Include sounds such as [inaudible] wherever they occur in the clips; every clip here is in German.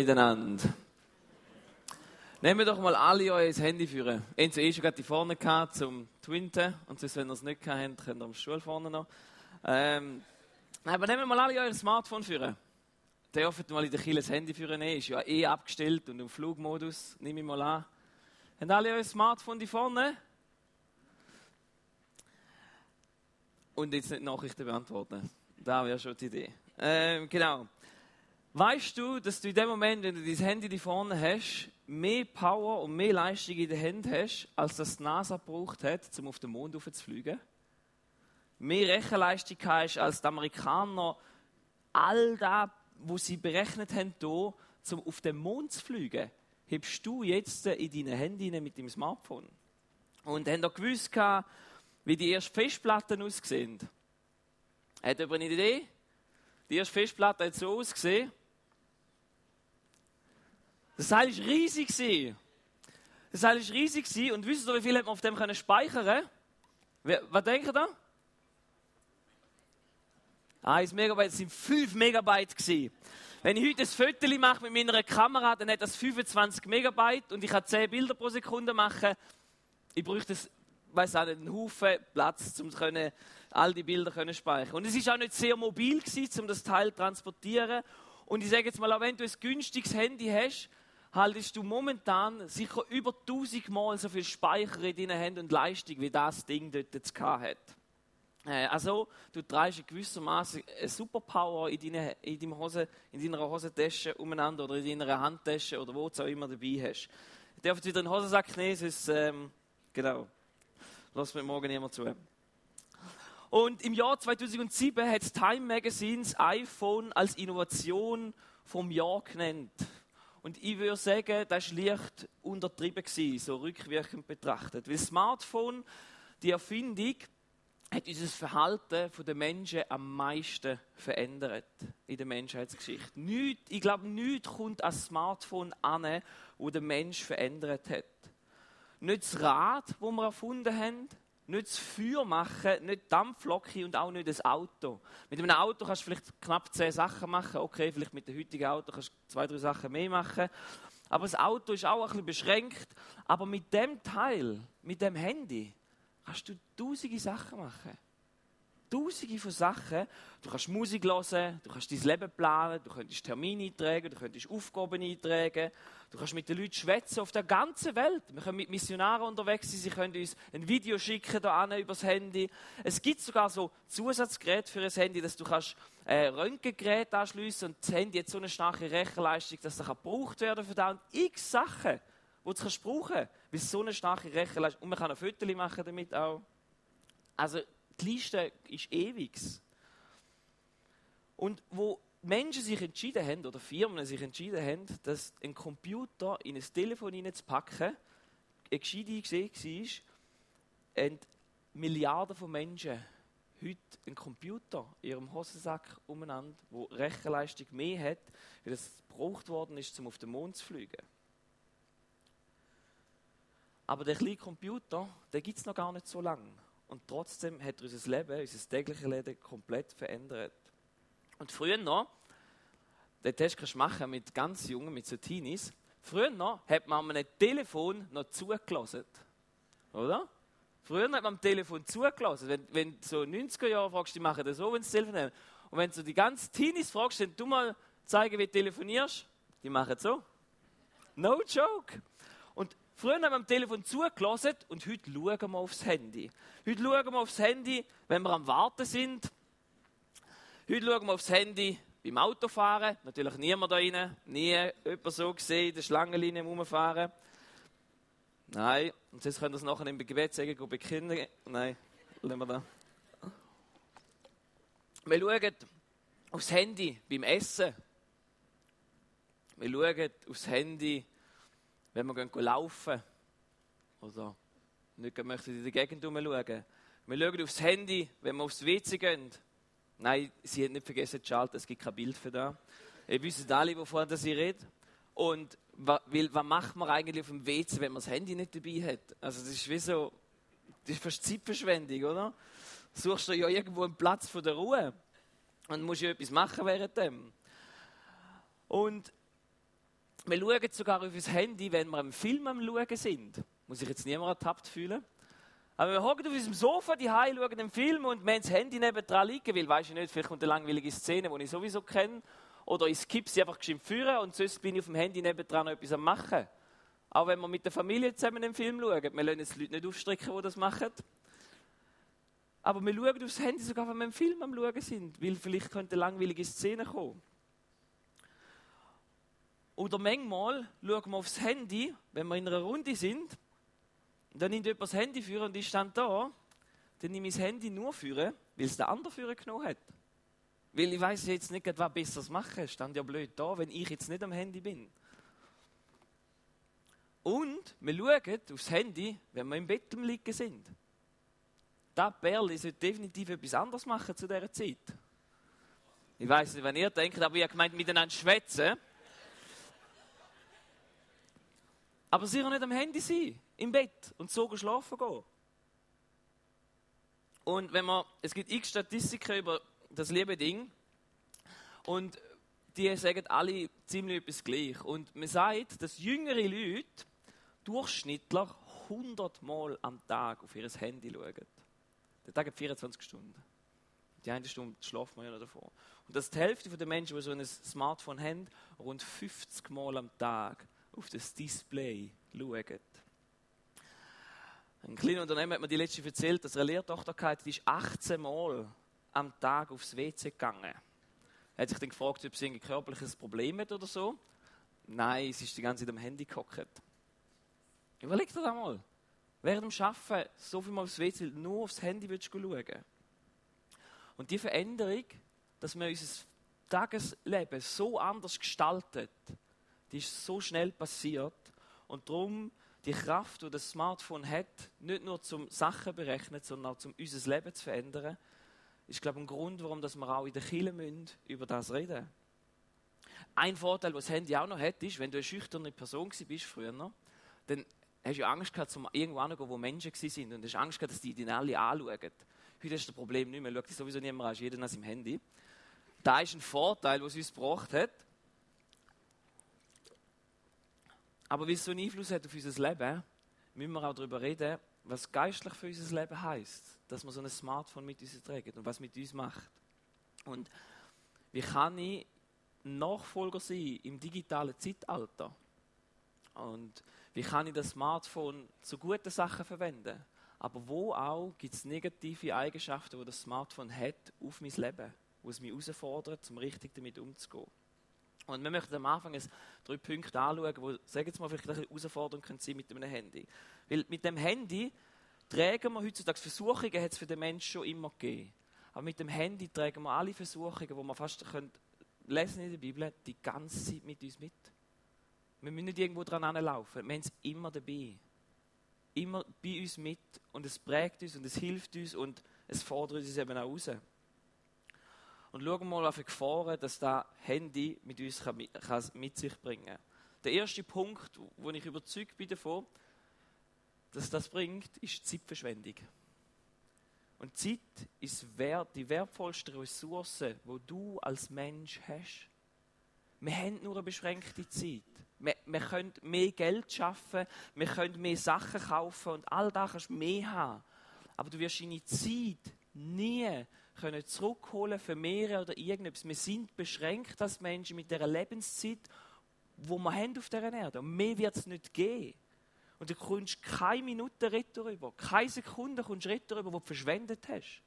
miteinander. Nehmen wir doch mal alle euer Handy führen. Ihr eh schon gerade die vorne gehabt zum Twinten und sonst, wenn ihr es nicht gehabt habt, könnt ihr am Stuhl vorne noch. Ähm, aber nehmen wir mal alle euer Smartphone führen. Dürfen mal in der Kille das Handy führen, ist ja eh abgestellt und im Flugmodus, nehme ich mal an. Haben alle euer Smartphone die vorne? Und jetzt nicht Nachrichten beantworten. Da wäre schon die Idee. Ähm, genau. Weißt du, dass du in dem Moment, wenn du dein Handy da vorne hast, mehr Power und mehr Leistung in der Hand hast, als das die NASA gebraucht hat, um auf den Mond zu fliegen? Mehr Rechenleistung hast, als die Amerikaner all das, was sie berechnet haben, hier, um auf den Mond zu fliegen, hebst du jetzt in deine Handy mit dem Smartphone. Und haben auch gewusst, wie die ersten Festplatten aussehen. Hat jemand eine Idee? Die erste Festplatte hat so ausgesehen. Das Seil war riesig. Das Seil war riesig und wisst ihr, wie viel hat man auf dem können speichern Was denkt ihr da? 1 Megabyte, das sind 5 Megabyte gewesen. Wenn ich heute ein Foto mache mit meiner Kamera, dann hat das 25 Megabyte und ich kann 10 Bilder pro Sekunde machen. Ich bräuchte das, weiß auch nicht, einen Haufen Platz, um all die Bilder zu speichern. Und es war auch nicht sehr mobil gewesen, um das Teil zu transportieren. Und ich sage jetzt mal, auch wenn du ein günstiges Handy hast, haltest du momentan sicher über 1000 Mal so viel Speicher in deinen Händen und Leistung, wie das Ding dort jetzt hat. Äh, also, du trägst gewissermaßen eine Superpower in, deine, in, deiner Hose, in deiner Hosentasche umeinander oder in deiner Handtasche oder wo du auch immer dabei hast. Du darfst wieder in den Hosensack nehmen, sonst, ähm, genau, lass mir morgen jemand zu. Und im Jahr 2007 hat Time Magazine das iPhone als Innovation vom Jahr genannt. Und ich würde sagen, das war leicht untertrieben, gewesen, so rückwirkend betrachtet. Weil das Smartphone, die Erfindung, hat unser Verhalten der Menschen am meisten verändert in der Menschheitsgeschichte. Nicht, ich glaube, nichts kommt als Smartphone an, wo der Mensch verändert hat. Nicht das Rad, das wir erfunden haben, nicht das Feuer machen, nicht Dampflocke und auch nicht das Auto. Mit einem Auto kannst du vielleicht knapp zehn Sachen machen. Okay, vielleicht mit dem heutigen Auto kannst du zwei, drei Sachen mehr machen. Aber das Auto ist auch ein bisschen beschränkt. Aber mit dem Teil, mit dem Handy, kannst du tausende Sachen machen. Tausende von Sachen. Du kannst Musik hören, du kannst dein Leben planen, du könntest Termine eintragen, du könntest Aufgaben eintragen, du kannst mit den Leuten schwätzen auf der ganzen Welt. Wir können mit Missionaren unterwegs sein, sie können uns ein Video schicken da übers Handy. Es gibt sogar so Zusatzgeräte für ein Handy, dass du kannst äh, Röntgengerät anschliessen und das Handy hat so eine starke Rechenleistung, dass es gebraucht werden für da und x Sachen die du kannst brauchen weil es so eine starke Rechenleistung Und man kann ein Foto machen damit auch. Also die Liste ist ewig. Und wo Menschen sich entschieden haben, oder Firmen sich entschieden haben, dass ein Computer in ein Telefon hineinzupacken, eine gescheite Idee war, und Milliarden von Menschen heute einen Computer in ihrem Hosensack umeinander, der Rechenleistung mehr hat, weil es gebraucht worden ist, um auf den Mond zu fliegen. Aber der kleine Computer, der gibt es noch gar nicht so lange. Und trotzdem hat er unser Leben, unser tägliches Leben komplett verändert. Und früher noch, den Test kannst du machen mit ganz Jungen, mit so Teenies. Früher noch hat man einem Telefon noch zugelassen. Oder? Früher hat man am Telefon zugelassen. Wenn, wenn so 90er Jahre fragst, die machen das so, wenn sie Telefon haben. Und wenn du die ganzen Teenies fragst, dann du mal zeigen, wie du telefonierst, die machen so. No joke. Früher haben wir am Telefon zugelassen und heute schauen wir aufs Handy. Heute schauen wir aufs Handy, wenn wir am Warten sind. Heute schauen wir aufs Handy beim Autofahren. Natürlich niemand da rein. Nie jemand so gesehen, in der Schlangenlinie rumfahren. Nein. Und jetzt können wir es nachher im Gebet sagen, go Kinder. Nein, lassen wir da. Wir schauen aufs Handy beim Essen. Wir schauen aufs Handy wenn wir gehen laufen oder nicht möchten in der Gegend herumschauen. Wir schauen aufs Handy, wenn wir aufs WC gehen. Nein, sie hat nicht vergessen zu schalten, es gibt kein Bild für da. Ihr wisst alle, wovon sie redet. Und weil, was macht man eigentlich auf dem WC, wenn man das Handy nicht dabei hat? Also das ist wie so, das ist fast Zeitverschwendung, oder? Suchst du ja irgendwo einen Platz von der Ruhe und musst ja etwas machen während dem. Und Wir schauen sogar auf das Handy, wenn wir einen Film am Schauen sind. Muss ich jetzt niemand ertappt fühlen. Aber wir hocken auf unserem Sofa, die Hause, schauen den Film und wir haben das Handy nebendran liegen, weil, weiß ich nicht, vielleicht kommt eine langweilige Szene, die ich sowieso kenne. Oder ich skippe sie einfach geschwind führen und sonst bin ich auf dem Handy nebendran noch etwas am machen. Auch wenn wir mit der Familie zusammen einen Film schauen. Wir lassen jetzt die Leute nicht aufstrecken, die das machen. Aber wir schauen aufs Handy sogar, wenn wir einen Film am Schauen sind, weil vielleicht könnte eine langweilige Szene kommen. Oder manchmal schauen wir aufs Handy, wenn wir in einer Runde sind, und dann nimmt jemand das Handy führen und ich stand da, dann nehme ich das Handy nur führen, weil es der andere führen genommen hat. Weil ich weiß jetzt nicht, was besseres machen. Stand ja blöd da, wenn ich jetzt nicht am Handy bin. Und wir schauen aufs Handy, wenn wir im Bett liegen sind. Das Perli sollte definitiv etwas anderes machen zu dieser Zeit. Ich weiß nicht, wenn ihr denkt, aber ihr gemeint, miteinander schwätzen. Aber sicher nicht am Handy sein, im Bett und so schlafen gehen. Und wenn man, es gibt x Statistiken über das liebe Ding und die sagen alle ziemlich etwas gleich. Und man sagt, dass jüngere Leute durchschnittlich 100 Mal am Tag auf ihr Handy schauen. Der Tag hat 24 Stunden. Die eine Stunde schlafen wir ja noch davor. Und dass die Hälfte der Menschen, die so ein Smartphone haben, rund 50 Mal am Tag auf das Display schauen. Ein kleiner Unternehmer hat mir die letzte erzählt, dass er eine Lehrtochter hatte, die ist 18 Mal am Tag aufs WC gegangen. Er hat sich dann gefragt, ob sie ein körperliches Problem hat oder so. Nein, sie ist die ganze Zeit am Handy gehockt. Überleg dir das mal. Während dem Arbeiten so viel mal aufs WC, nur aufs Handy willst du schauen. Und die Veränderung, dass wir unser Tagesleben so anders gestaltet, die ist so schnell passiert. Und darum die Kraft, die das Smartphone hat, nicht nur zum Sachen berechnen, sondern auch um unser Leben zu verändern, ist, glaube ich, ein Grund, warum wir auch in der Kirche müssen, über das reden Ein Vorteil, was das Handy auch noch hat, ist, wenn du eine schüchterne Person bist früher, dann hast du Angst gehabt, zum irgendwo hinzugehen, wo Menschen waren und hast Angst gehabt, dass die dich alle anschauen. Heute ist das Problem nicht mehr, schaut dich sowieso niemand an, jeder nach seinem Handy. Da ist ein Vorteil, was uns gebracht hat. Aber wie es so einen Einfluss hat auf unser Leben, müssen wir auch darüber reden, was geistlich für unser Leben heißt, dass wir so ein Smartphone mit uns tragen und was mit uns macht. Und wie kann ich Nachfolger sein im digitalen Zeitalter? Und wie kann ich das Smartphone zu guten Sachen verwenden? Aber wo auch gibt es negative Eigenschaften, die das Smartphone hat auf mein Leben, wo es mich herausfordert, zum richtig damit umzugehen. Und wir möchten am Anfang drei Punkte anschauen, die, sagen wir mal, vielleicht eine Herausforderung können sein mit einem Handy. Weil mit dem Handy tragen wir heutzutage Versuchungen, hat es für den Menschen schon immer gegeben. Aber mit dem Handy tragen wir alle Versuchungen, die wir fast können lesen in der Bibel, die ganze Zeit mit uns mit. Wir müssen nicht irgendwo dran anlaufen. Wir haben es immer dabei. Immer bei uns mit. Und es prägt uns und es hilft uns und es fordert uns eben auch raus. Und schauen mal, welche Gefahren dass das Handy mit uns kann, kann mit sich bringen kann. Der erste Punkt, wo ich überzeugt bin davon, dass das bringt, ist Zeitverschwendung. Und Zeit ist die wertvollste Ressource, die du als Mensch hast. Wir haben nur eine beschränkte Zeit. Wir, wir können mehr Geld schaffen, wir können mehr Sachen kaufen und all das kannst du mehr haben. Aber du wirst deine Zeit nie können zurückholen, vermehren oder irgendetwas. Wir sind beschränkt als Menschen mit der Lebenszeit, wo wir haben auf dieser Erde. Und mehr wird es nicht geben. Und du kommst keine Minute retour über, keine Sekunde kommst du retour über, die du verschwendet hast.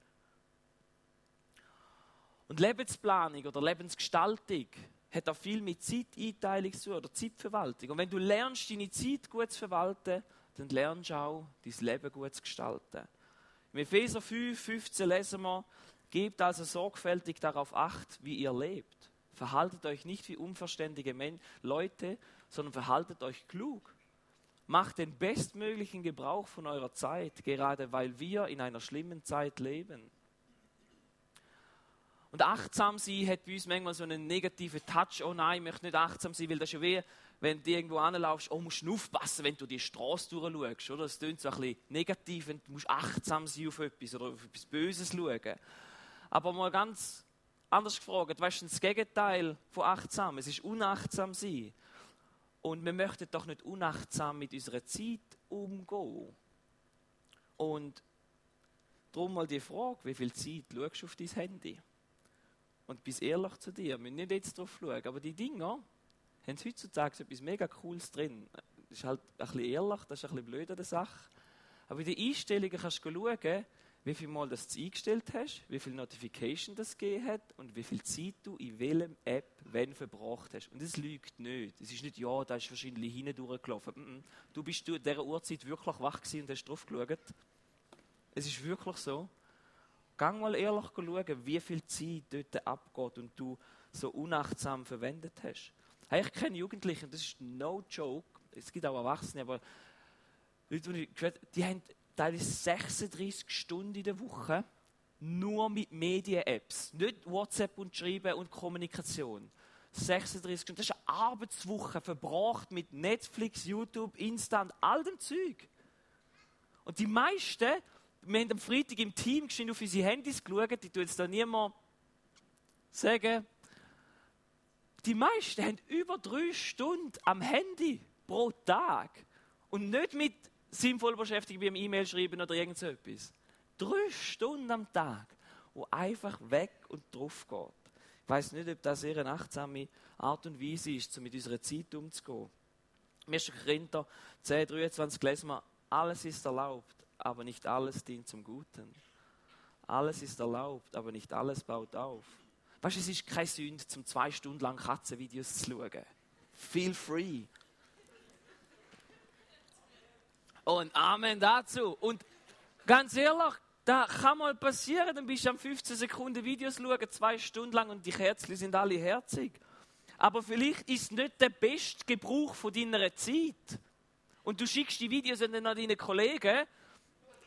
Und Lebensplanung oder Lebensgestaltung hat auch viel mit Zeiteinteilung zu oder Zeitverwaltung. Und wenn du lernst, deine Zeit gut zu verwalten, dann lernst du auch, dein Leben gut zu gestalten. Im Epheser 5, 15 lesen wir, gebt also sorgfältig darauf acht, wie ihr lebt. Verhaltet euch nicht wie unverständige Men Leute, sondern verhaltet euch klug. Macht den bestmöglichen Gebrauch von eurer Zeit, gerade weil wir in einer schlimmen Zeit leben. Und achtsam sein hat bei uns manchmal so einen negativen Touch. Oh nein, ich möchte nicht achtsam sein, weil das ist ja wie, wenn du irgendwo anlaufst, oh, musst du aufpassen, wenn du die Straße durchschaust. Oder? Das klingt so ein bisschen negativ, wenn du musst achtsam sein auf etwas oder auf etwas Böses schauen. Aber mal ganz anders gefragt, was ist das Gegenteil von achtsam? Es ist unachtsam sein. Und wir möchten doch nicht unachtsam mit unserer Zeit umgehen. Und darum mal die Frage, wie viel Zeit schaust du auf dein Handy? Und bist ehrlich zu dir. Wir müssen nicht jetzt drauf schauen, aber die Dinger haben heutzutage etwas mega Cooles drin. Das ist halt ein bisschen ehrlich, das ist ein bisschen blöd an der Sache. Aber in den Einstellungen kannst du schauen, wie viel Mal das du eingestellt hast, wie viel Notification das gegeben hat und wie viel Zeit du in welchem App wenn verbracht hast. Und das lügt nicht. Es ist nicht, ja, da ist wahrscheinlich hinten durchgelaufen. Du bist in dieser Uhrzeit wirklich wach gewesen und hast drauf geschaut. Es ist wirklich so. Gang mal ehrlich schauen, wie viel Zeit dort abgeht und du so unachtsam verwendet hast. Hey, ich kenne Jugendliche, das ist no joke. Es gibt auch Erwachsene, aber Leute, die, die haben teilweise 36 Stunden in der Woche nur mit Medien-Apps. Nicht WhatsApp und Schreiben und Kommunikation. 36 Stunden. Das ist eine Arbeitswoche verbracht mit Netflix, YouTube, Insta und all dem Zeug. Und die meisten, wir haben am Freitag im Team geschehen auf unsere Handys geschaut, die tun jetzt da niemand sagen. Die meisten haben über drei Stunden am Handy pro Tag. Und nicht mit sinnvoll beschäftigt wie im E-Mail schreiben oder irgend so etwas. Drei Stunden am Tag, wo einfach weg und drauf geht. Ich weiß nicht, ob das eine achtsame Art und Weise ist, um mit unserer Zeit umzugehen. Im 1. Korinther 10, 23 lesen wir, alles ist erlaubt, aber nicht alles dient zum Guten. Alles ist erlaubt, aber nicht alles baut auf. Weißt du, es ist keine Sünde, zum zwei Stunden lang Katzenvideos zu schauen. Feel free. Und Amen dazu. Und ganz ehrlich, da kann mal passieren, dann bist du am 15 Sekunden Videos schauen, zwei Stunden lang und die Kerzen sind alle herzig. Aber vielleicht ist es nicht der beste Gebrauch von deiner Zeit. Und du schickst die Videos dann an deine Kollegen,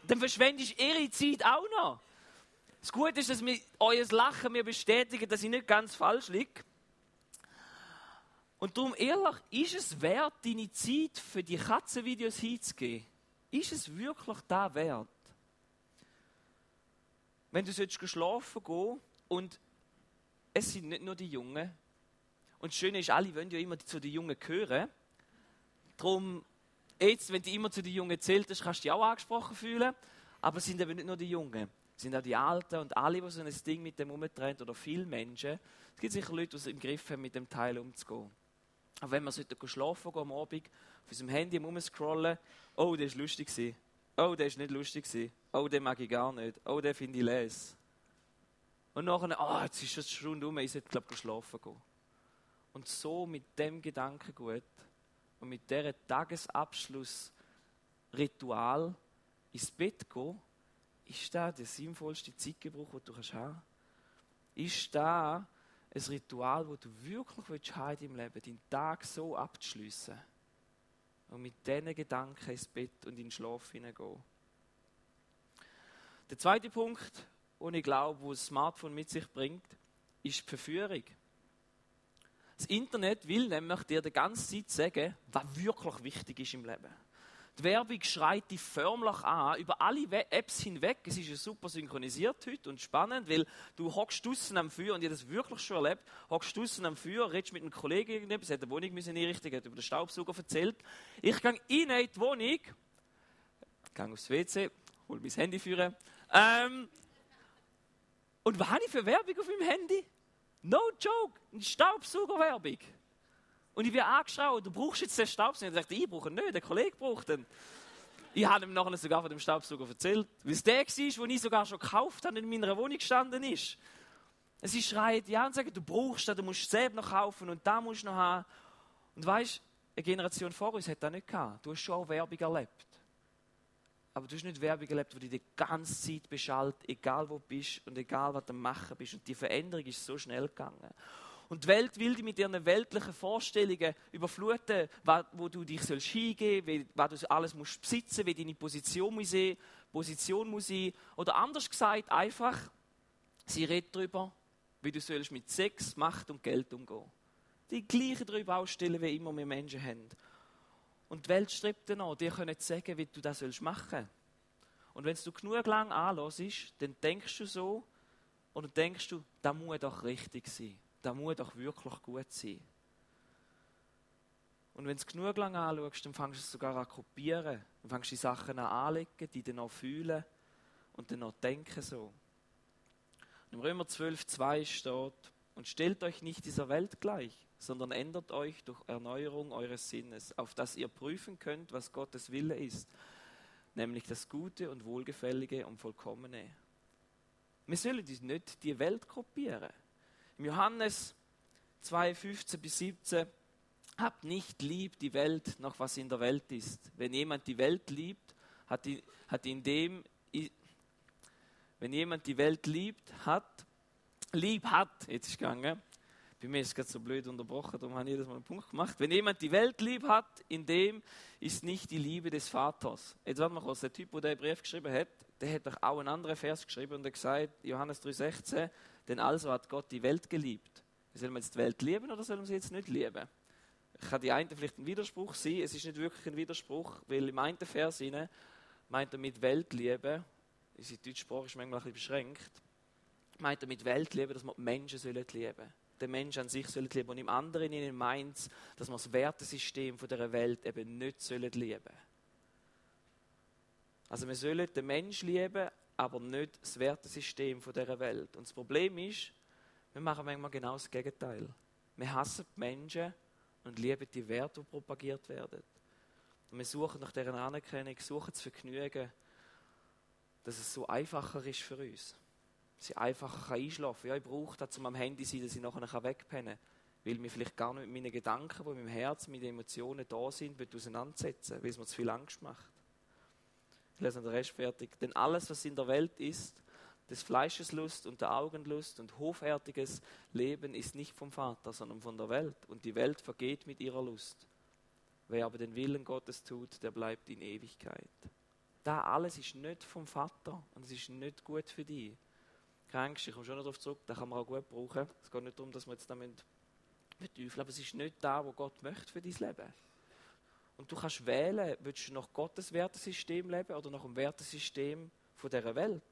dann verschwendest du ihre Zeit auch noch. Das Gute ist, dass mir euer Lachen mir bestätigt, dass ich nicht ganz falsch liege. Und darum ehrlich, ist es wert, deine Zeit für die Katzenvideos hinzugeben? Ist es wirklich da wert? Wenn du sollst schlafen gehen und es sind nicht nur die Jungen. Und das Schöne ist, alle wollen ja immer zu den Jungen gehören. Darum, jetzt, wenn du immer zu den Jungen zählst, kannst du dich auch angesprochen fühlen. Aber es sind eben nicht nur die Jungen. Es sind auch die Alten und alle, die so ein Ding mit dem umdrehen oder viele Menschen. Es gibt sicher Leute, die es im Griff haben, mit dem Teil umzugehen. Aber wenn wir sollten schlafen gehen am Abend, auf unserem Handy rumscrollen, oh, der ist lustig gewesen. Oh, der ist nicht lustig gewesen. Oh, den mag ich gar nicht. Oh, den finde ich les. Und nachher, oh, jetzt ist es schon um, ich sollte, glaube ich, schlafen gehen. Und so mit dem Gedankengut und mit dieser Tagesabschlussritual ins Bett gehen, ist das der sinnvollste Zeitgebrauch, den du haben kannst Ist das ein Ritual, das du wirklich willst haben deinem Leben, deinen Tag so abzuschliessen und mit diesen Gedanken ins Bett und in den Schlaf hineingehen. Der zweite Punkt, den ich glaube, wo das Smartphone mit sich bringt, ist die Verführung. Das Internet will nämlich dir die ganze Zeit sagen, was wirklich wichtig ist im Leben. Die Werbung schreit dich förmlich an, über alle Apps hinweg. Es ist ja super synchronisiert heute und spannend, weil du hockst draußen am Feuer, und ich habe das wirklich schon erlebt, hockst draußen am Feuer, redest mit einem Kollegen irgendetwas, hat eine Wohnung müssen einrichten, hat über den Staubsauger erzählt. Ich gehe in die Wohnung, gehe aufs WC, hol mein Handy führen. Ähm, und was habe ich für Werbung auf meinem Handy? No joke, eine Staubsaugerwerbung. Und ich werde angeschaut, du brauchst jetzt den Staubsauger. Und er sagt, ich brauche ihn nicht, der Kollege braucht ihn. Ich habe ihm nachher sogar von dem Staubsauger erzählt, weil es der war, den ich sogar schon gekauft habe und in meiner Wohnung gestanden ist. Sie schreit ja und sagt, du brauchst das, du musst es selbst noch kaufen und da musst du noch haben. Und weißt, eine Generation vor uns hat das nicht gehabt. Du hast schon auch Werbung erlebt. Aber du hast nicht Werbung erlebt, die dich die ganze Zeit beschallt, egal wo du bist und egal was du machen bist. Und die Veränderung ist so schnell gegangen. Und die Welt will dich mit ihren weltlichen Vorstellungen überfluten, wo du dich sollst hingeben, was du alles musst besitzen, wie deine Position muss sein, Position muss sein. Oder anders gesagt, einfach, sie redet darüber, wie du sollst mit Sex, Macht und Geld umgehen. Die gleichen darüber ausstellen, wie immer wir Menschen haben. Und die Welt strebt danach, dir können sagen, wie du das sollst machen. Und wenn du genug lang anlässt, dann denkst du so, oder denkst du, das muss doch richtig sein das muss doch wirklich gut sein. Und wenn du es genug lang anschaust, dann fängst du es sogar an kopieren. Dann fängst du die Sachen an anlegen, die dann auch fühlen und dann auch denken so. Und Im Römer 12, 2 steht, und stellt euch nicht dieser Welt gleich, sondern ändert euch durch Erneuerung eures Sinnes, auf dass ihr prüfen könnt, was Gottes Wille ist, nämlich das Gute und Wohlgefällige und Vollkommene. Wir sollen nicht die Welt kopieren. Im Johannes 2, 15 bis 17 Habt nicht lieb die Welt, noch was in der Welt ist. Wenn jemand die Welt liebt, hat, die, hat in dem, wenn jemand die Welt liebt, hat, lieb hat, jetzt ist gegangen, bei mir ist es gerade so blöd unterbrochen, darum habe ich jedes Mal einen Punkt gemacht. Wenn jemand die Welt lieb hat, in dem ist nicht die Liebe des Vaters. Jetzt warte mal kurz, der Typ, der den Brief geschrieben hat, der hat doch auch einen anderen Vers geschrieben und er gesagt, Johannes 3,16, denn also hat Gott die Welt geliebt. Sollen wir jetzt die Welt lieben oder sollen wir sie jetzt nicht lieben? kann die eine vielleicht ein Widerspruch sein, es ist nicht wirklich ein Widerspruch, weil im einen Vers rein meint er mit Weltliebe, unsere Deutschsprache ist manchmal ein bisschen beschränkt, meint er mit Weltliebe, dass wir die Menschen sollen lieben den Menschen an sich sollen lieben und im anderen ihnen meint es, dass wir das Wertesystem dieser Welt eben nicht sollen lieben Also wir sollen den Menschen lieben, aber nicht das Wertesystem dieser Welt. Und das Problem ist, wir machen manchmal genau das Gegenteil. Wir hassen die Menschen und lieben die Werte, die propagiert werden. Und wir suchen nach deren Anerkennung, suchen das Vergnügen, dass es so einfacher ist für uns. Sie einfacher einschlafen kann. Ja, ich brauche das, um am Handy zu sein, dass ich nachher wegpennen kann. Weil mir vielleicht gar nicht mit meinen Gedanken, die in meinem Herzen, mit den Emotionen da sind, auseinandersetzen, weil es mir zu viel Angst macht. Ich lese den Rest fertig. Denn alles, was in der Welt ist, des Fleisches Lust und der Augenlust und hoffärtiges Leben ist nicht vom Vater, sondern von der Welt. Und die Welt vergeht mit ihrer Lust. Wer aber den Willen Gottes tut, der bleibt in Ewigkeit. Da alles ist nicht vom Vater und es ist nicht gut für dich. Keine Angst, ich komme schon darauf zurück, das kann man auch gut brauchen. Es geht nicht darum, dass wir jetzt damit verteufeln, aber es ist nicht da, wo Gott möchte für dein Leben. Und du kannst wählen, willst du nach Gottes Wertesystem leben oder nach dem Wertesystem von dieser Welt?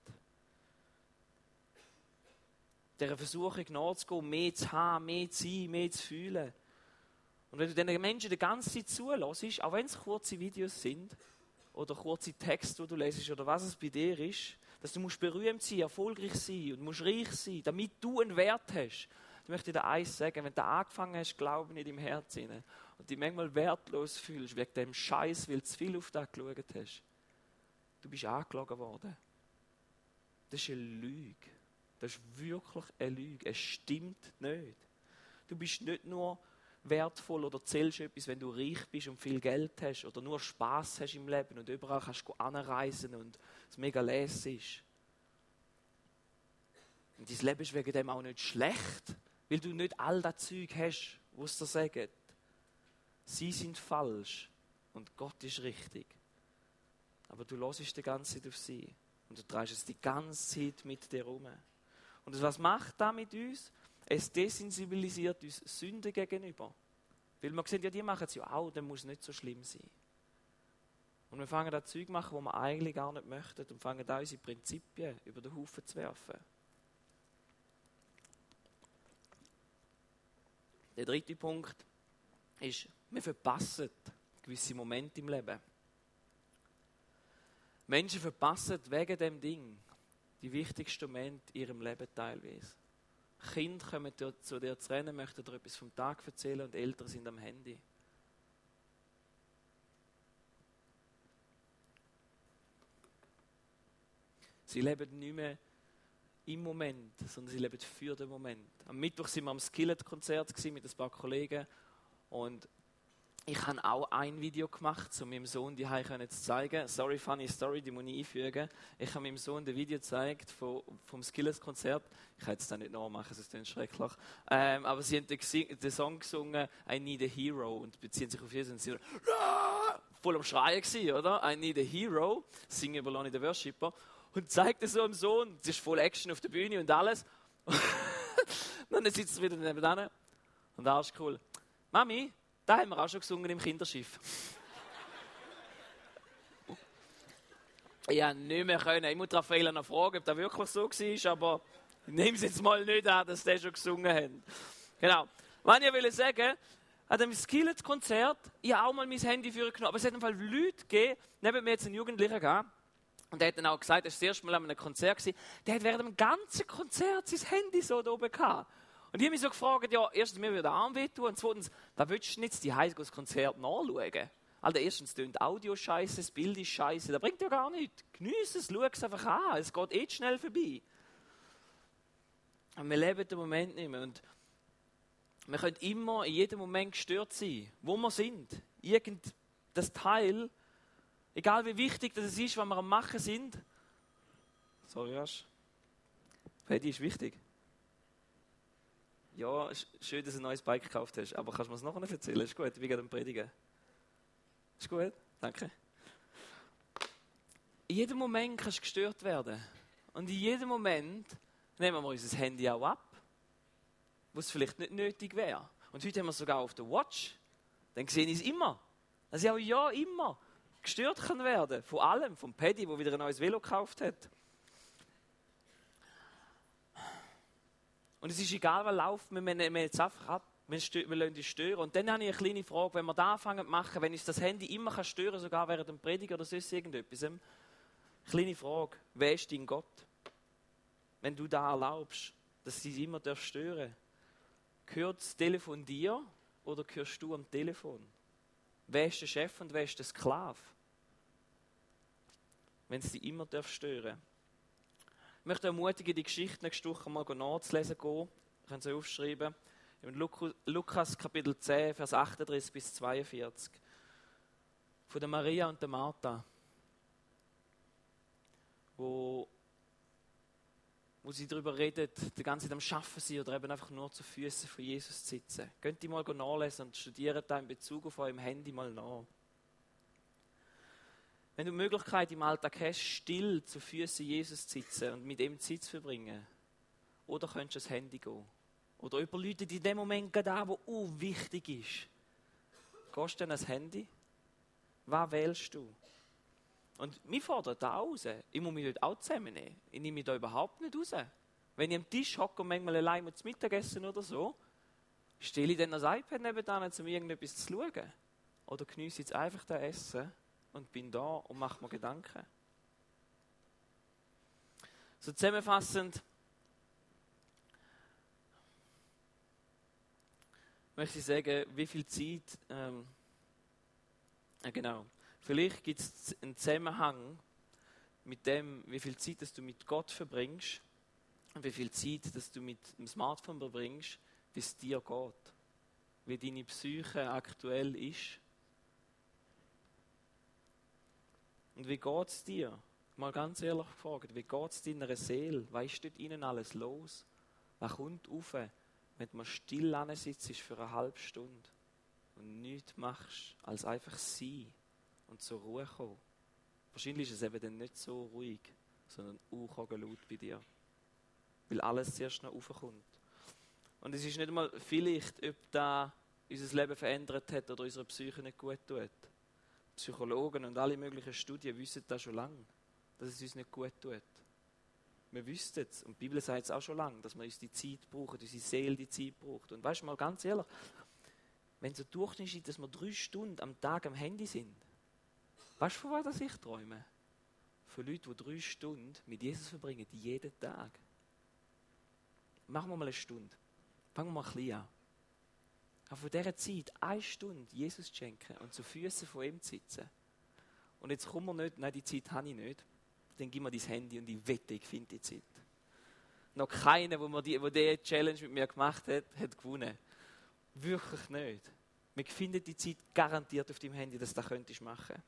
dieser Versuchung nachzugehen, mehr zu haben, mehr zu sein, mehr zu fühlen. Und wenn du diesen Menschen die ganze Zeit zulässt, auch wenn es kurze Videos sind oder kurze Texte, die du lesest oder was es bei dir ist, dass du musst berühmt sein, erfolgreich sein und musst reich sein, damit du einen Wert hast. Ich möchte dir eins sagen, wenn du angefangen hast, Glauben in deinem Herzen und dich manchmal wertlos fühlst, wegen dem Scheiß, weil du zu viel auf das geschaut hast, du bist angelogen worden. Das ist eine Lüge. Das ist wirklich eine Lüge. Es stimmt nicht. Du bist nicht nur wertvoll oder zählst etwas, wenn du reich bist und viel Geld hast oder nur Spaß hast im Leben und überall kannst du anreisen und es mega les ist. Und dein Leben ist wegen dem auch nicht schlecht, weil du nicht all das Zeug hast, was dir sagen. Sie sind falsch und Gott ist richtig. Aber du lässt die ganze Zeit auf sie und du trägst es die ganze Zeit mit dir rum. Und was macht das mit uns? Es desensibilisiert uns Sünde gegenüber. Weil wir sehen, ja, die machen es ja auch, dann muss es nicht so schlimm sein. Und wir fangen an Zeug machen, wo wir eigentlich gar nicht möchten und fangen an unsere Prinzipien über den Haufen zu werfen. Der dritte Punkt ist, wir verpassen gewisse Momente im Leben. Menschen verpassen wegen dem Ding die wichtigsten Momente in ihrem Leben teilweise. Kinder kommen zu dir zu rennen, möchten dir etwas vom Tag erzählen und Eltern sind am Handy. Sie leben nicht mehr im Moment, sondern sie leben für den Moment. Am Mittwoch sind wir am Skillet-Konzert mit ein paar Kollegen und ich habe auch ein Video gemacht, um meinem Sohn die zu zeigen. Sorry, funny story, die muss ich einfügen. Ich habe meinem Sohn ein Video gezeigt vom, vom Skillet-Konzert. Ich kann jetzt das nicht nachmachen, sonst ist schrecklich. Ähm, aber sie haben den, den, Song gesungen, I Need a Hero, und beziehen sich auf Jesus. Und sie [laughs] voll am Schreien gewesen, oder? I Need a Hero, singen über Lonnie the Worshipper. Und zeigt es so dem Sohn. Es ist voll Action auf der Bühne und alles. [laughs] und dann sitzt er wieder nebenan. Und da ist cool. Mami, da haben wir auch schon gesungen im Kinderschiff. ich konnte nicht mehr können. Ich muss Raffaella noch fragen, ob das wirklich so war, aber ich nehme es jetzt mal nicht an, dass die schon gesungen haben. Genau. Was ich will sagen, an dem Skillet-Konzert, ich habe auch mal mein Handy für genommen, aber es hat einfach Leute gegeben, neben mir jetzt ein Jugendlicher gehabt, und der hat dann auch gesagt, er war das erste Mal an einem Konzert, gewesen, der hat während dem ganzen Konzert sein Handy so da oben gehabt. Und ich habe mich so gefragt, ja, erstens, mir würde Arm wehtun, und zweitens, was willst du jetzt die das Konzert nachschauen? Also erstens tönt Audio scheiße, das Bild ist scheiße, das bringt ja gar nichts. Genieße es, schau es einfach an, es geht eh schnell vorbei. Und wir leben den Moment nicht mehr. Und wir können immer in jedem Moment gestört sein, wo wir sind. Irgend das Teil, egal wie wichtig das ist, was wir am Machen sind. Sorry, Asch. Freddy ist wichtig. Ja, schön, dass du ein neues Bike gekauft hast, aber kannst du mir das noch erzählen? Ist gut, wie geht dem Predigen? Ist gut, danke. In jedem Moment kannst du gestört werden. Und in jedem Moment nehmen wir unser Handy auch ab wo es vielleicht nicht nötig wäre. Und heute haben wir es sogar auf der Watch. Dann sehe ich es immer. Ich auch ja immer gestört werden. Von allem. Vom Paddy, der wieder ein neues Velo gekauft hat. Und es ist egal, was läuft, wir nehmen jetzt einfach ab. Wir, wir lassen die stören. Und dann habe ich eine kleine Frage, wenn wir da anfangen zu machen, wenn ich das Handy immer kann sogar während dem Prediger oder sonst irgendetwas. Kleine Frage, wer ist dein Gott? Wenn du da erlaubst, dass sie immer stören Gehört das Telefon dir oder gehörst du am Telefon? Wer ist der Chef und wer ist der Sklave? Wenn dich immer stören Ich möchte ermutigen, die Geschichte nächste Woche mal nachzulesen gehen. Ihr sie aufschreiben. Im Lukas Kapitel 10, Vers 38 bis 42. Von der Maria und der Martha. Wo wo sie darüber redet, die ganze Zeit am Schaffen sind oder eben einfach nur zu Füßen von Jesus sitzen. Könnt ihr mal nachlesen und studieren da in Bezug auf eurem Handy mal nach. Wenn du die Möglichkeit im Alltag hast, still zu Füßen Jesus zu sitzen und mit ihm Zeit zu verbringen, oder könntest du das Handy gehen. Oder über Leute, die in dem Moment gerade an, wo uh, wichtig ist. Gehst du dann ans Handy? Was wählst du? Und mich fordert da raus. Ich muss mich dort auch zusammennehmen. Ich nehme mich da überhaupt nicht raus. Wenn ich am Tisch hocke und manchmal allein zum Mittagessen oder so, stelle ich dann das iPad nebenan, um irgendetwas zu schauen. Oder genieße jetzt einfach das Essen und bin da und mache mir Gedanken. So zusammenfassend möchte ich sagen, wie viel Zeit, ähm, ja genau, Vielleicht gibt es einen Zusammenhang mit dem, wie viel Zeit dass du mit Gott verbringst und wie viel Zeit dass du mit dem Smartphone verbringst, wie es dir geht. Wie deine Psyche aktuell ist. Und wie geht es dir? Mal ganz ehrlich gefragt, wie geht es deiner Seele? Was ist dort innen alles los? Was kommt auf, wenn mal still sitzt für eine halbe Stunde und nichts machst, als einfach sein? und zur Ruhe kommen. Wahrscheinlich ist es eben dann nicht so ruhig, sondern auch laut bei dir. Weil alles zuerst noch raufkommt. Und es ist nicht einmal vielleicht, ob da unser Leben verändert hat oder unsere Psyche nicht gut tut. Psychologen und alle möglichen Studien wissen das schon lange, dass es uns nicht gut tut. Wir wüssten es, und die Bibel sagt es auch schon lange, dass wir uns die Zeit brauchen, unsere Seele die Zeit braucht. Und weißt du mal ganz ehrlich, wenn so durchschnittlich dass wir drei Stunden am Tag am Handy sind, Weißt du, von was ich träume? Von Leuten, die drei Stunden mit Jesus verbringen, jeden Tag. Machen wir mal eine Stunde. Fangen wir mal ein bisschen an. Aber von dieser Zeit eine Stunde Jesus zu schenken und zu Füßen von ihm zu sitzen. Und jetzt kommen wir nicht, nein, die Zeit habe ich nicht. Dann gib mir dein Handy und ich wette, ich finde die Zeit. Noch keiner, der die, diese Challenge mit mir gemacht hat, hat gewonnen. Wirklich nicht. Wir finden die Zeit garantiert auf deinem Handy, dass du das könntest machen.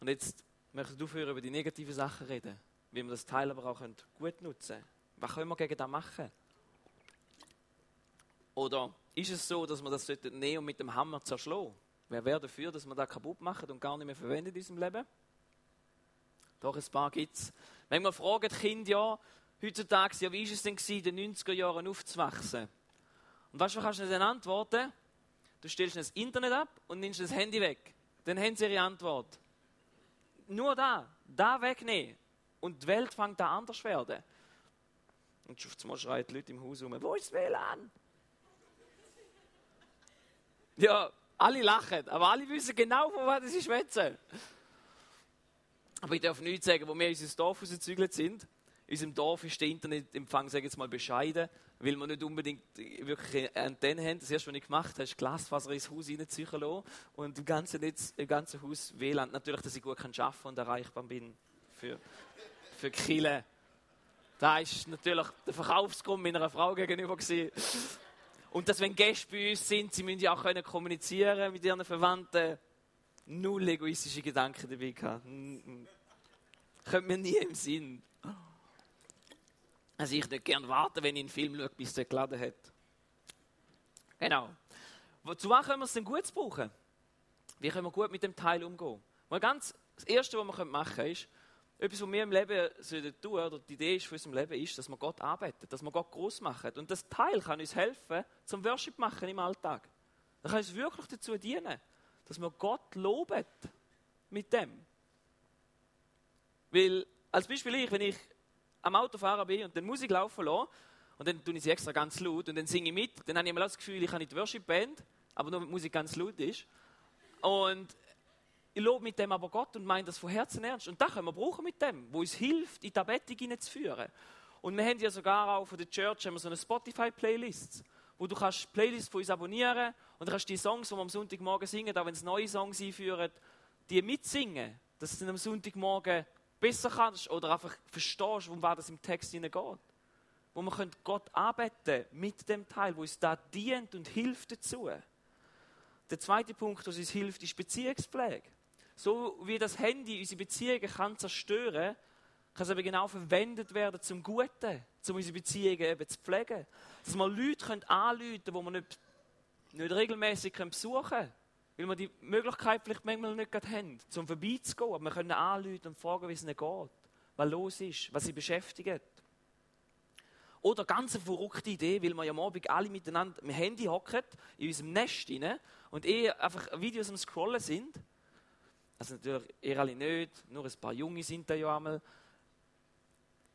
Und jetzt möchte ich aufhören, über die negativen Sachen reden, wie wir das Teil aber auch gut nutzen können. Was können wir gegen das machen? Oder ist es so, dass wir das nehmen und mit dem Hammer zerschlagen? Wer wäre dafür, dass wir das kaputt machen und gar nicht mehr verwenden in unserem Leben? Doch, ein paar gibt es. Wenn wir fragen, Kinder ja, heutzutage, ja, wie war es denn in den 90er Jahren aufzuwachsen? Und weißt du, was kannst du dann antworten? Du stellst das Internet ab und nimmst das Handy weg. Dann haben sie ihre Antwort nur da, da wegnehmen. Und die Welt fängt da anders werden. Und auf einmal schreien die Leute im Haus um, wo ist das WLAN? Ja, alle lachen, aber alle wissen genau, von was sie schwätzen. Aber ich darf nichts sagen, wo wir in unser Dorf rausgezügelt sind. In unserem Dorf ist der Internetempfang, sage ich jetzt mal, bescheiden, weil wir nicht unbedingt wirklich eine Antenne haben. Das erste, was ich gemacht habe, ist Glasfaser ins Haus reinziehen lassen und im ganzen, Netz, im ganzen Haus WLAN. Natürlich, dass ich gut arbeiten kann und erreichbar bin für, für Kille. Da ist natürlich der Verkaufsgrund meiner Frau gegenüber gewesen. Und dass, wenn Gäste bei uns sind, sie müssen ja auch können kommunizieren mit ihren Verwandten. Null egoistische Gedanken dabei gehabt. Kommt mir nie im Sinn. Also ich nicht gern warten, wenn ich einen Film schaue, bis der geladen hat. Genau. Zu was können wir es denn gut brauchen? Wie können wir gut mit dem Teil umgehen? Mal ganz, das Erste, was wir machen können, ist, etwas, was wir im Leben tun sollten, oder die Idee ist für unserem Leben, ist, dass wir Gott arbeiten, dass wir Gott groß machen. Und das Teil kann uns helfen, zum Worship machen im Alltag. Das kann uns wirklich dazu dienen, dass wir Gott loben mit dem. Weil, als Beispiel ich, wenn ich am Autofahrer bin und dann Musik laufen lasse, und dann tue ich sie extra ganz laut und dann singe ich mit, dann habe ich immer das Gefühl, ich habe nicht die Worship-Band, aber nur wenn die Musik ganz laut ist. Und ich lobe mit dem aber Gott und meine das von Herzen ernst. Und das können wir brauchen mit dem, wo uns hilft, in die Anbetung hineinzuführen. Und wir haben ja sogar auch von der Church haben wir so eine Spotify-Playlist, wo du kannst Playlist von uns abonnieren und du kannst die Songs, die wir am Sonntagmorgen singen, auch wenn es neue Songs einführen, die mitsingen, dass du am Sonntagmorgen besser kannst oder einfach verstehst, um was es im Text geht. Wo wir Gott arbeiten mit dem Teil, wo uns da dient und hilft dazu. Der zweite Punkt, was uns hilft, ist Beziehungspflege. So wie das Handy unsere Beziehungen kann zerstören, kann es aber genau verwendet werden zum Guten, um unsere Beziehungen eben zu pflegen. Dass wir Leute können anrufen können, die wir nicht, nicht regelmäßig besuchen können. Weil wir die Möglichkeit vielleicht manchmal nicht haben, zum vorbeizugehen. Aber wir können anrufen und fragen, wie es ihnen geht, was los ist, was sie beschäftigt. Oder ganz eine verrückte Idee, weil wir ja morgen alle miteinander mit dem Handy hocken, in unserem Nest rein, und eh einfach Videos am Scrollen sind. Also natürlich ihr alle nicht, nur ein paar Junge sind da ja einmal.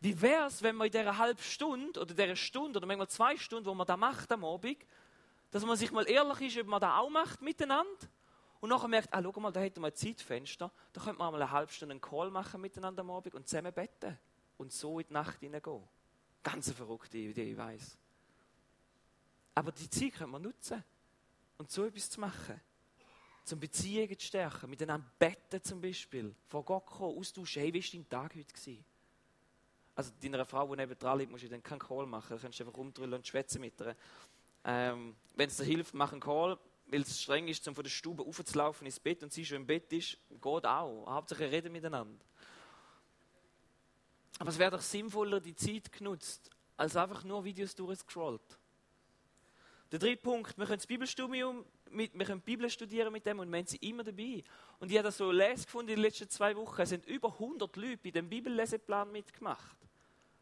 Wie wäre es, wenn man in dieser halben Stunde oder dieser Stunde oder manchmal zwei Stunden, wo man da macht am Abend, dass man sich mal ehrlich ist, ob man das auch macht miteinander und nachher merkt, ah, schau mal, da hätten wir ein Zeitfenster, da könnte man mal eine halbe Stunde einen Call machen miteinander am Abend und zusammen betten und so in die Nacht hineingehen. Ganz eine verrückte Idee, ich weiß. Aber die Zeit können wir nutzen und so etwas zu machen. Zum Beziehungen zu stärken, miteinander betten zum Beispiel, vor Gott kommen, austauschen, hey, wie war dein Tag heute? Gewesen? Also deiner Frau, die neben dran liegt, musst du dann keinen Call machen, du kannst einfach rumdrüllen und schwätzen mit ihr. Ähm, Wenn es dir hilft, mach einen Call, weil es streng ist, um von der Stube aufzulaufen ins Bett und sie schon im Bett ist, geht auch. Hauptsache reden miteinander. Aber es wäre doch sinnvoller, die Zeit genutzt, als einfach nur Videos durchscrollt. Der dritte Punkt, wir können das Bibelstudium, mit, wir können Bibel studieren mit dem und wir haben sie immer dabei. Und ich habe das so les gefunden in den letzten zwei Wochen. Es sind über 100 Leute bei dem Bibelleseplan mitgemacht,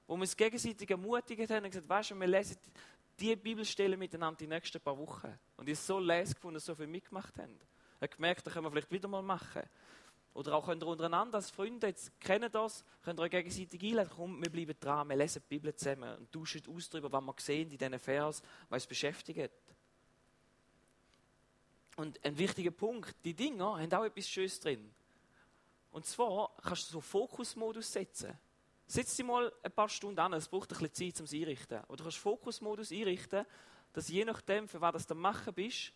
wo wir uns gegenseitig ermutigt haben und gesagt, weißt du, wir lesen die Bibelstellen miteinander die nächsten paar Wochen. Und ich so les gefunden, dass so viel mitgemacht haben. Ich habe gemerkt, das können wir vielleicht wieder mal machen. Oder auch könnt ihr untereinander als Freunde, jetzt kennen das, könnt ihr euch gegenseitig einladen, komm, wir bleiben dran, wir lesen die Bibel zusammen und tauschen aus darüber, was wir sehen in diesen Vers, was uns beschäftigt. Und ein wichtiger Punkt, die Dinger haben auch etwas Schönes drin. Und zwar kannst du so Fokusmodus setzen. Setz dich mal ein paar Stunden an, es braucht ein bisschen Zeit, um es einrichten. Aber du kannst Fokusmodus einrichten, dass je nachdem, für was du machen bist,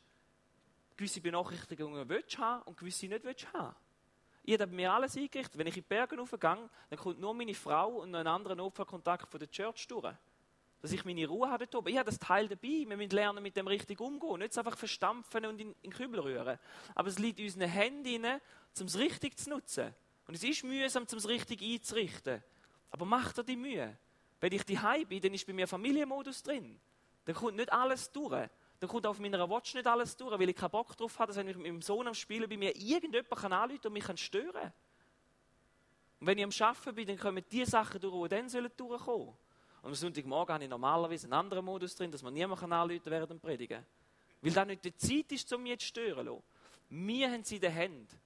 gewisse Benachrichtigungen willst haben und gewisse nicht willst haben. Ich habe mir alles eingerichtet. Wenn ich in die Berge raufgehe, dann kommt nur meine Frau und ein anderer Notfallkontakt von der Church durch. Dass ich meine Ruhe habe dort oben. Ich habe das Teil dabei. Wir müssen lernen, mit dem richtig umzugehen. Nicht einfach verstampfen und in, den Kübel rühren. Aber es liegt in unseren Händen, um es richtig zu nutzen. Und es ist mühsam, um es richtig einzurichten. Aber mach dir die Mühe. Wenn ich die bin, dann ist bei mir Familienmodus drin. Dann kommt nicht alles durch dann kommt auf meiner Watch nicht alles durch, weil ich keinen Bock drauf habe, dass wenn ich mit meinem Sohn am Spielen bei mir irgendjemand kann und mich kann stören Und wenn ich am Arbeiten bin, dann kommen die Sachen durch, die dann sollen durchkommen Und am Sonntagmorgen habe ich normalerweise einen anderen Modus drin, dass man niemand kann anrufen während dem Predigen. Weil da nicht die Zeit ist, um mich zu stören. Wir haben sie in den Händen.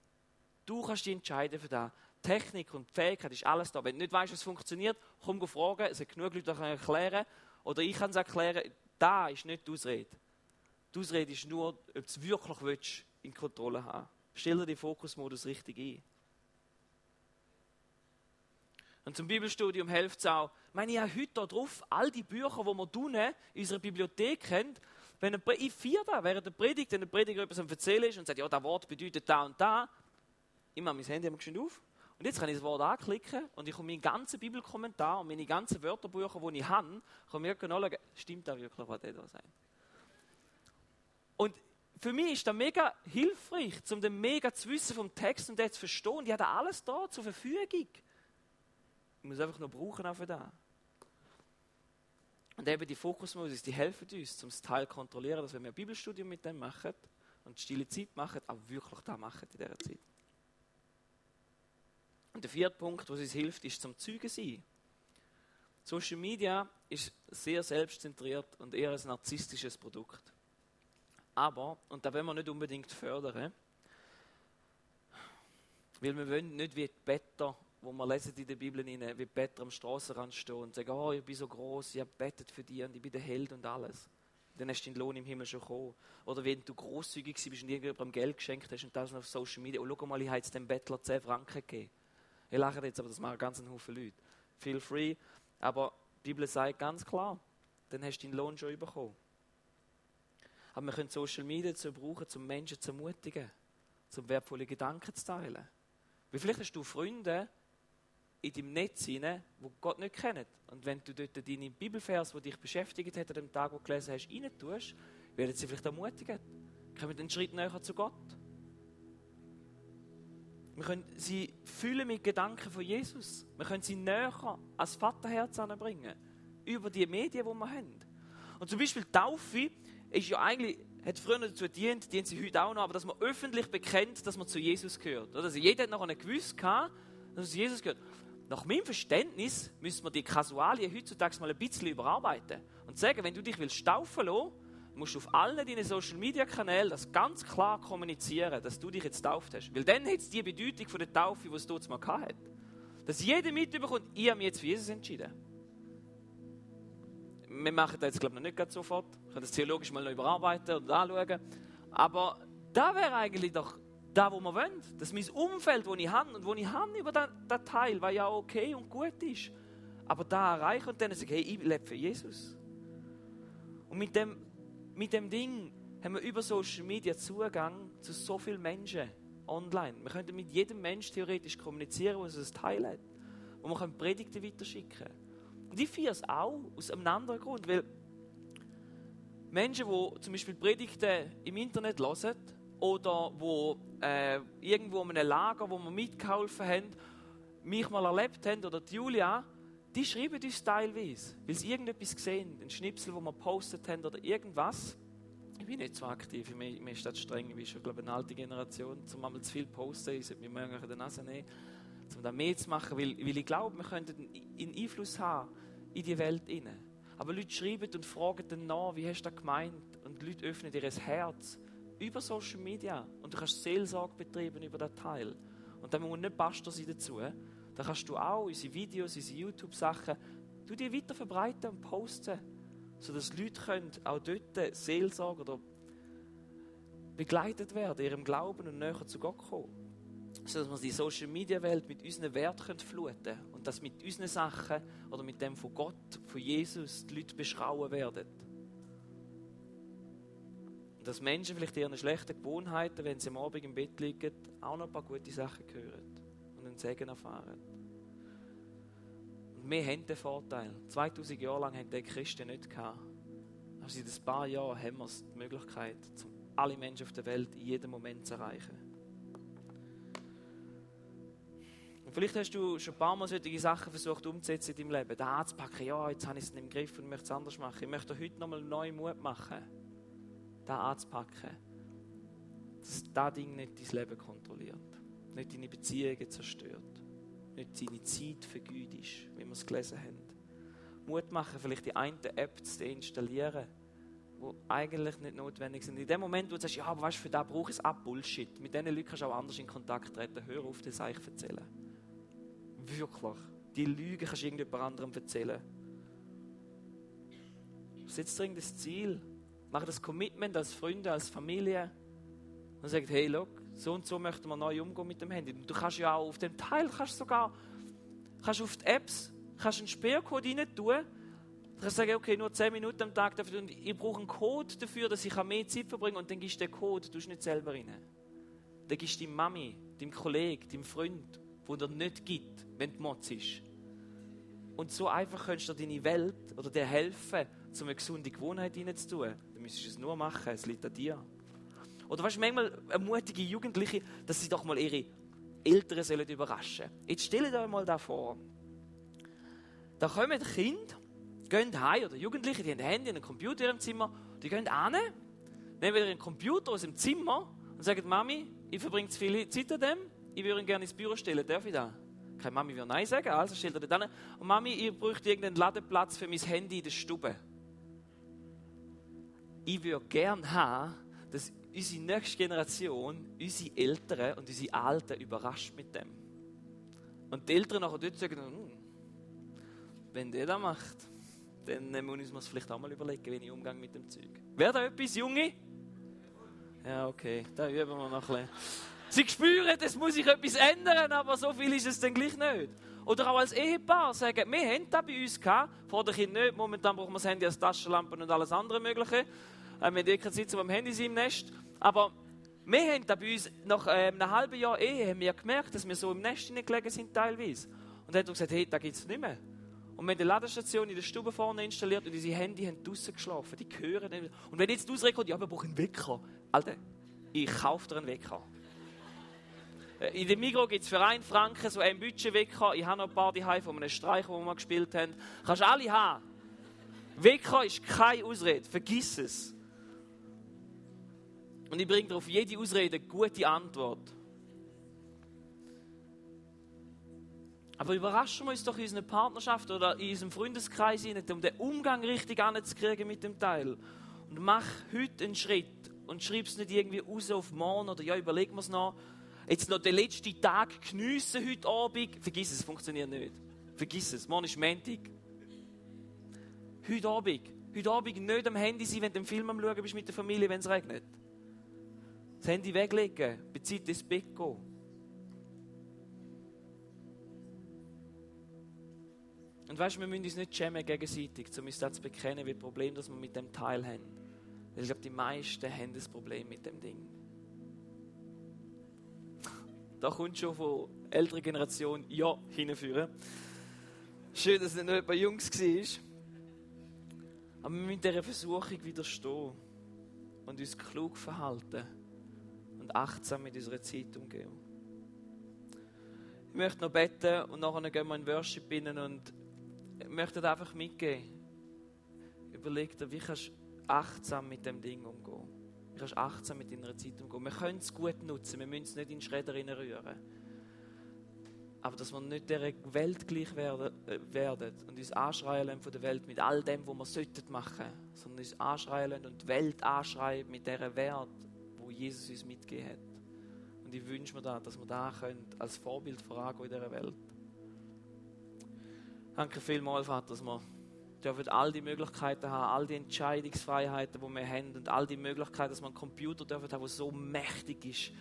Du kannst dich entscheiden für das. Technik und Fähigkeit ist alles da. Wenn du nicht weißt, es funktioniert, komm fragen. Es gibt genug Leute, die erklären Oder ich kann es erklären. Da ist nicht die Ausrede. Die Ausrede ist nur, ob du es wirklich willst, in Kontrolle haben Stell dir den Fokusmodus richtig ein. Und zum Bibelstudium hilft es auch, ich meine, ich habe heute drauf all die Bücher, die wir tun, in unserer Bibliothek haben, wenn ein, ich vier da, während der Predigt, wenn der Prediger etwas am Erzählen ist und sagt, ja, das Wort bedeutet da und da, ich mache mein Handy schon auf und jetzt kann ich das Wort anklicken und ich komme meinen ganzen Bibelkommentar und meine ganzen Wörterbücher, die ich habe, kann mir genau stimmt da wirklich, was da sein. Und für mich ist das mega hilfreich, um den mega zu wissen vom Text und den zu verstehen. Ich habe alles da zur Verfügung. Ich muss einfach nur brauchen auch für das. Und eben die Fokusmodus, die helfen uns, um das Teil zu kontrollieren, dass wenn wir ein Bibelstudium mit dem machen und stille Zeit machen, auch wirklich das machen in dieser Zeit. Und der vierte Punkt, was uns hilft, ist zum Zeugen sein. Social Media ist sehr selbstzentriert und eher ein narzisstisches Produkt. Aber, und da wollen wir nicht unbedingt fördern, weil wir wollen nicht wie die Better wo wir lesen in der Bibel rein, wie Peter am Straßenrand stehen und sagen, oh, ich bin so groß, ich habe bettet für dich und ich bin der Held und alles. Dann hast du den Lohn im Himmel schon gekommen. Oder wenn du großzügig bist und irgendjemandem Geld geschenkt hast und das auf Social Media, oh, schau mal, ich habe jetzt dem Bettler 10 Franken gegeben. Ich lache jetzt, aber das machen ganz Haufen Leute. Feel free. Aber die Bibel sagt ganz klar, dann hast du deinen Lohn schon bekommen. Aber wir können Social Media dazu brauchen, um Menschen zu ermutigen, um wertvolle Gedanken zu teilen. Weil vielleicht hast du Freunde, in deinem Netz hinein, wo Gott nicht kennt. Und wenn du dort deine Bibelvers, die dich beschäftigt hat an dem Tag, wo du gelesen hast, rein tust, werden sie vielleicht ermutigen. Kommen einen Schritt näher zu Gott. Wir können sie fühlen mit Gedanken von Jesus. Wir können sie näher ans Vaterherz anbringen. Über die Medien, die wir haben. Und zum Beispiel Taufe ist ja eigentlich, hat früher dazu gedient, dient sie heute auch noch, aber dass man öffentlich bekennt, dass man zu Jesus gehört. Also jeder hat noch eine gewusst, dass zu Jesus gehört. Nach meinem Verständnis müssen wir die Kasualien heutzutage mal ein bisschen überarbeiten und sagen, wenn du dich willst taufen lassen, musst du auf allen deinen Social Media Kanälen das ganz klar kommunizieren, dass du dich jetzt tauft hast. Weil dann hat es die Bedeutung von der Taufe, die es dort mal hat. Dass jeder mitbekommt, ich habe mich jetzt für Jesus entschieden. Wir machen das jetzt, glaube ich, noch nicht sofort. Wir können das theologisch mal noch überarbeiten und anschauen. Aber da wäre eigentlich doch da, wo wir wollen. Das ist mein Umfeld, das ich habe und wo ich habe über den, Teil, was ja okay und gut ist. Aber da erreichen und dann sagen, hey, ich lebe für Jesus. Und mit dem, mit dem Ding haben wir über Social Media Zugang zu so vielen Menschen online. Wir können mit jedem Menschen theoretisch kommunizieren, der ein Teil hat. Und wir können Predigten weiterschicken. Und ich feiere es auch aus einem anderen Grund, weil Menschen, die zum Beispiel Predigten im Internet hören, oder wo äh, irgendwo in einem Lager, wo wir mitgeholfen haben, mich mal erlebt haben, oder die Julia, die schreiben uns teilweise, weil sie irgendetwas sehen, ein Schnipsel, wo wir postet haben oder irgendwas. Ich bin nicht so aktiv, mir, mir ist das streng, ich bin schon, glaube eine alte Generation, um einmal zu viel posten, ich sollte mir morgen in der Nase nehmen, um da mehr zu machen, weil, weil ich glaube, wir könnten einen Einfluss haben in die Welt hinein. Aber Leute schreiben und fragen dann nach, wie hast du das gemeint? Und Leute öffnen ihr Herz über Social Media und du kannst Seelsorge betreiben über den Teil. Und dann muss nicht Pastor sein dazu. Dann kannst du auch unsere Videos, unsere YouTube-Sachen, du die weiter verbreiten und posten, sodass Leute können auch dort Seelsorge oder begleitet werden, ihrem Glauben und näher zu Gott kommen. Sodass wir die Social Media Welt mit unseren Werten fluten können und dass mit unseren Sachen oder mit dem von Gott, von Jesus, die Leute beschrauen werden. Und dass Menschen vielleicht ihren schlechten Gewohnheiten, wenn sie am Abend im Bett liegen, auch noch ein paar gute Sachen hören und Segen erfahren. Und wir haben den Vorteil. 2000 Jahre lang haben die Christen nicht gehabt. Aber seit ein paar Jahren haben wir die Möglichkeit, alle Menschen auf der Welt in jedem Moment zu erreichen. Und vielleicht hast du schon ein paar Mal solche Sachen versucht umzusetzen in deinem Leben. Da anzupacken, ja, jetzt habe ich es im Griff und möchte es anders machen. Ich möchte heute nochmal neuen Mut machen da anzupacken, dass das Ding nicht dein Leben kontrolliert, nicht deine Beziehungen zerstört, nicht deine Zeit vergütest, wie wir es gelesen haben. Mut machen, vielleicht die eine App zu installieren, die eigentlich nicht notwendig sind. In dem Moment, wo du sagst, ja, aber weißt du, für das brauche ich es ab Bullshit. Mit diesen Leuten kannst du auch anders in Kontakt treten. Hör auf, das euch erzählen. Wirklich. Die Lüge kannst du irgendjemand anderem erzählen. Setz dringend das Ziel, machen das Commitment als Freunde, als Familie und sagen, hey, look, so und so möchten wir neu umgehen mit dem Handy. Du kannst ja auch auf dem Teil, kannst sogar, kannst auf die Apps, kannst einen Sperrcode rein tun. Du kannst sagen, okay, nur 10 Minuten am Tag dafür und ich brauche einen Code dafür, dass ich mehr Zeit verbringe und dann gibst du den Code, du nicht selber rein. Dann gibst du deiner Mami, deinem Kollegen, deinem Freund, wo dir nicht gibt, wenn du Motz ist. Und so einfach kannst du deine Welt oder dir helfen, um eine gesunde Gewohnheit reinzutun. Dann müsstest du es nur machen, es liegt an dir. Oder weißt du, manchmal ermutige Jugendliche, dass sie doch mal ihre Eltern sollen überraschen sollen. Jetzt stell dir mal da vor. Da kommen Kinder, gehen heim, oder Jugendliche, die haben ein Handy einen Computer im Zimmer, die gehen hin, nehmen ihren Computer aus dem Zimmer und sagen, Mami, ich verbringe zu viel Zeit an dem, ich würde ihn gerne ins Büro stellen, darf ich da? Keine Mami will Nein sagen, also stellt er das an. Und Mami, ich bräuchte irgendeinen Ladeplatz für mein Handy in der Stube. Ich würde gerne haben, dass unsere nächste Generation, unsere Eltern und unsere Alten überrascht mit dem. Und die Eltern nachher dort sagen, hm, wenn der das macht, dann müssen wir uns vielleicht auch mal überlegen, wie ich umgehe mit dem Zeug. Wäre da etwas, Junge? Ja, okay, da üben wir noch ein bisschen. Sie spüren, es muss sich etwas ändern, aber so viel ist es dann gleich nicht. Oder auch als Ehepaar sagen, wir haben das bei uns gehabt, vor der Kind nicht, momentan brauchen wir das Handy als Taschenlampe und alles andere Mögliche. Äh, wir keine Zeit, um am Handy sein im Nest. Aber wir haben da bei uns nach ähm, einem halben Jahr Ehe haben wir gemerkt, dass wir so im Nest gelegen sind teilweise. Und dann hat er gesagt, hey, da gibt es nicht mehr. Und wir haben die Ladestation in der Stube vorne installiert und unsere Handy haben draußen geschlafen. Die hören nicht. Und wenn jetzt ausrekommt, ja, wir brauchen einen Wecker. Alter, ich kaufe dir einen Wecker. Äh, in dem Migros gibt es für einen Franken so einen Budgetwecker. Ich habe noch ein paar daheim von einem Streich, wo wir mal gespielt haben. Kannst alle haben. Wecker ist keine Ausrede. Vergiss es. Und ich bringe auf jede Ausrede eine gute Antwort. Aber überraschen wir uns doch in unserer Partnerschaft oder in unserem Freundeskreis nicht, um den Umgang richtig anzukriegen mit dem Teil. Und mach heute einen Schritt und schreib es nicht irgendwie raus auf morgen oder ja, überlegen wir es noch. Jetzt noch den letzten Tag geniessen heute Abend. Vergiss es, es funktioniert nicht. Vergiss es, morgen ist Montag. Heute Abend. Heute Abend nicht am Handy sein, wenn du einen Film am Schauen bist mit der Familie, wenn es regnet das Handy weglegen, bei Zeit ins Bett gehen. Und weißt du, wir müssen uns nicht schämen gegenseitig, um uns das zu bekennen, wie Problem, das wir mit dem Teil haben. Weil ich glaube, die meisten haben das Problem mit dem Ding. Da kommt schon von älterer Generation Ja hinführen. Schön, dass es nicht bei Jungs war. Aber wir müssen dieser Versuchung widerstehen und uns klug verhalten und achtsam mit unserer Zeit umgehen. Ich möchte noch beten und nachher gehen wir in Worship rein und ich möchte dir einfach mitgeben. Überleg dir, wie kannst du achtsam mit dem Ding umgehen. Wie kannst du achtsam mit deiner Zeit umgehen. Wir können es gut nutzen, wir müssen es nicht in den Schredder rühren. Aber dass wir nicht der Welt gleich werden, äh, und uns anschreien von der Welt mit all dem, was wir sollten machen, sondern uns anschreien und die Welt anschreien mit dieser Wert, Jesus uns mitgegeben hat. Und ich wünsche mir da, dass wir da können, als Vorbild vorangehen in dieser Welt. Danke vielmals, Vater, dass wir dürfen all die Möglichkeiten haben, all die Entscheidungsfreiheiten, die wir haben und all die Möglichkeiten, dass wir einen Computer dürfen haben, der so mächtig ist,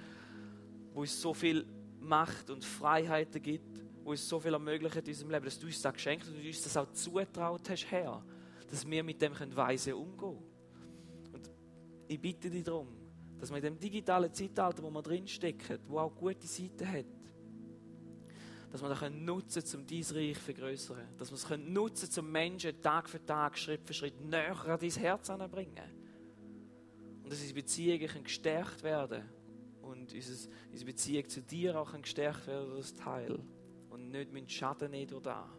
wo uns so viel Macht und Freiheiten gibt, wo uns so viel ermöglicht in unserem Leben, dass du uns das geschenkt und uns das auch zutraut hast, Herr, dass wir mit dem weise umgehen können. Und ich bitte dich darum, dass wir in dem digitalen Zeitalter, wo wir drinstecken, wo auch gute Seiten hat, dass wir das nutzen können, um dein Reich zu vergrößern. Dass wir es nutzen können, um Menschen Tag für Tag, Schritt für Schritt näher an dein Herz anzubringen. Und dass unsere Beziehungen gestärkt werden und unsere Beziehung zu dir auch gestärkt werden durch das Teil. Und nicht mit Schaden nicht durch da.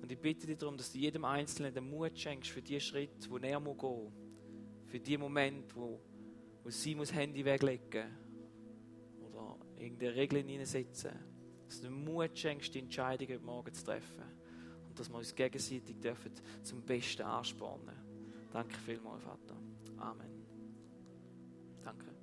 Und ich bitte dich darum, dass du jedem Einzelnen den Mut schenkst für die Schritte, wo er gehen muss. Für die Momente, wo wo sie muss Handy weglegen oder irgendeine Regel hineinsetzen. Dass du Mut schenkst, die Entscheidungen morgen zu treffen. Und dass wir uns gegenseitig dürfen zum Besten anspornen. Danke vielmals, Vater. Amen. Danke.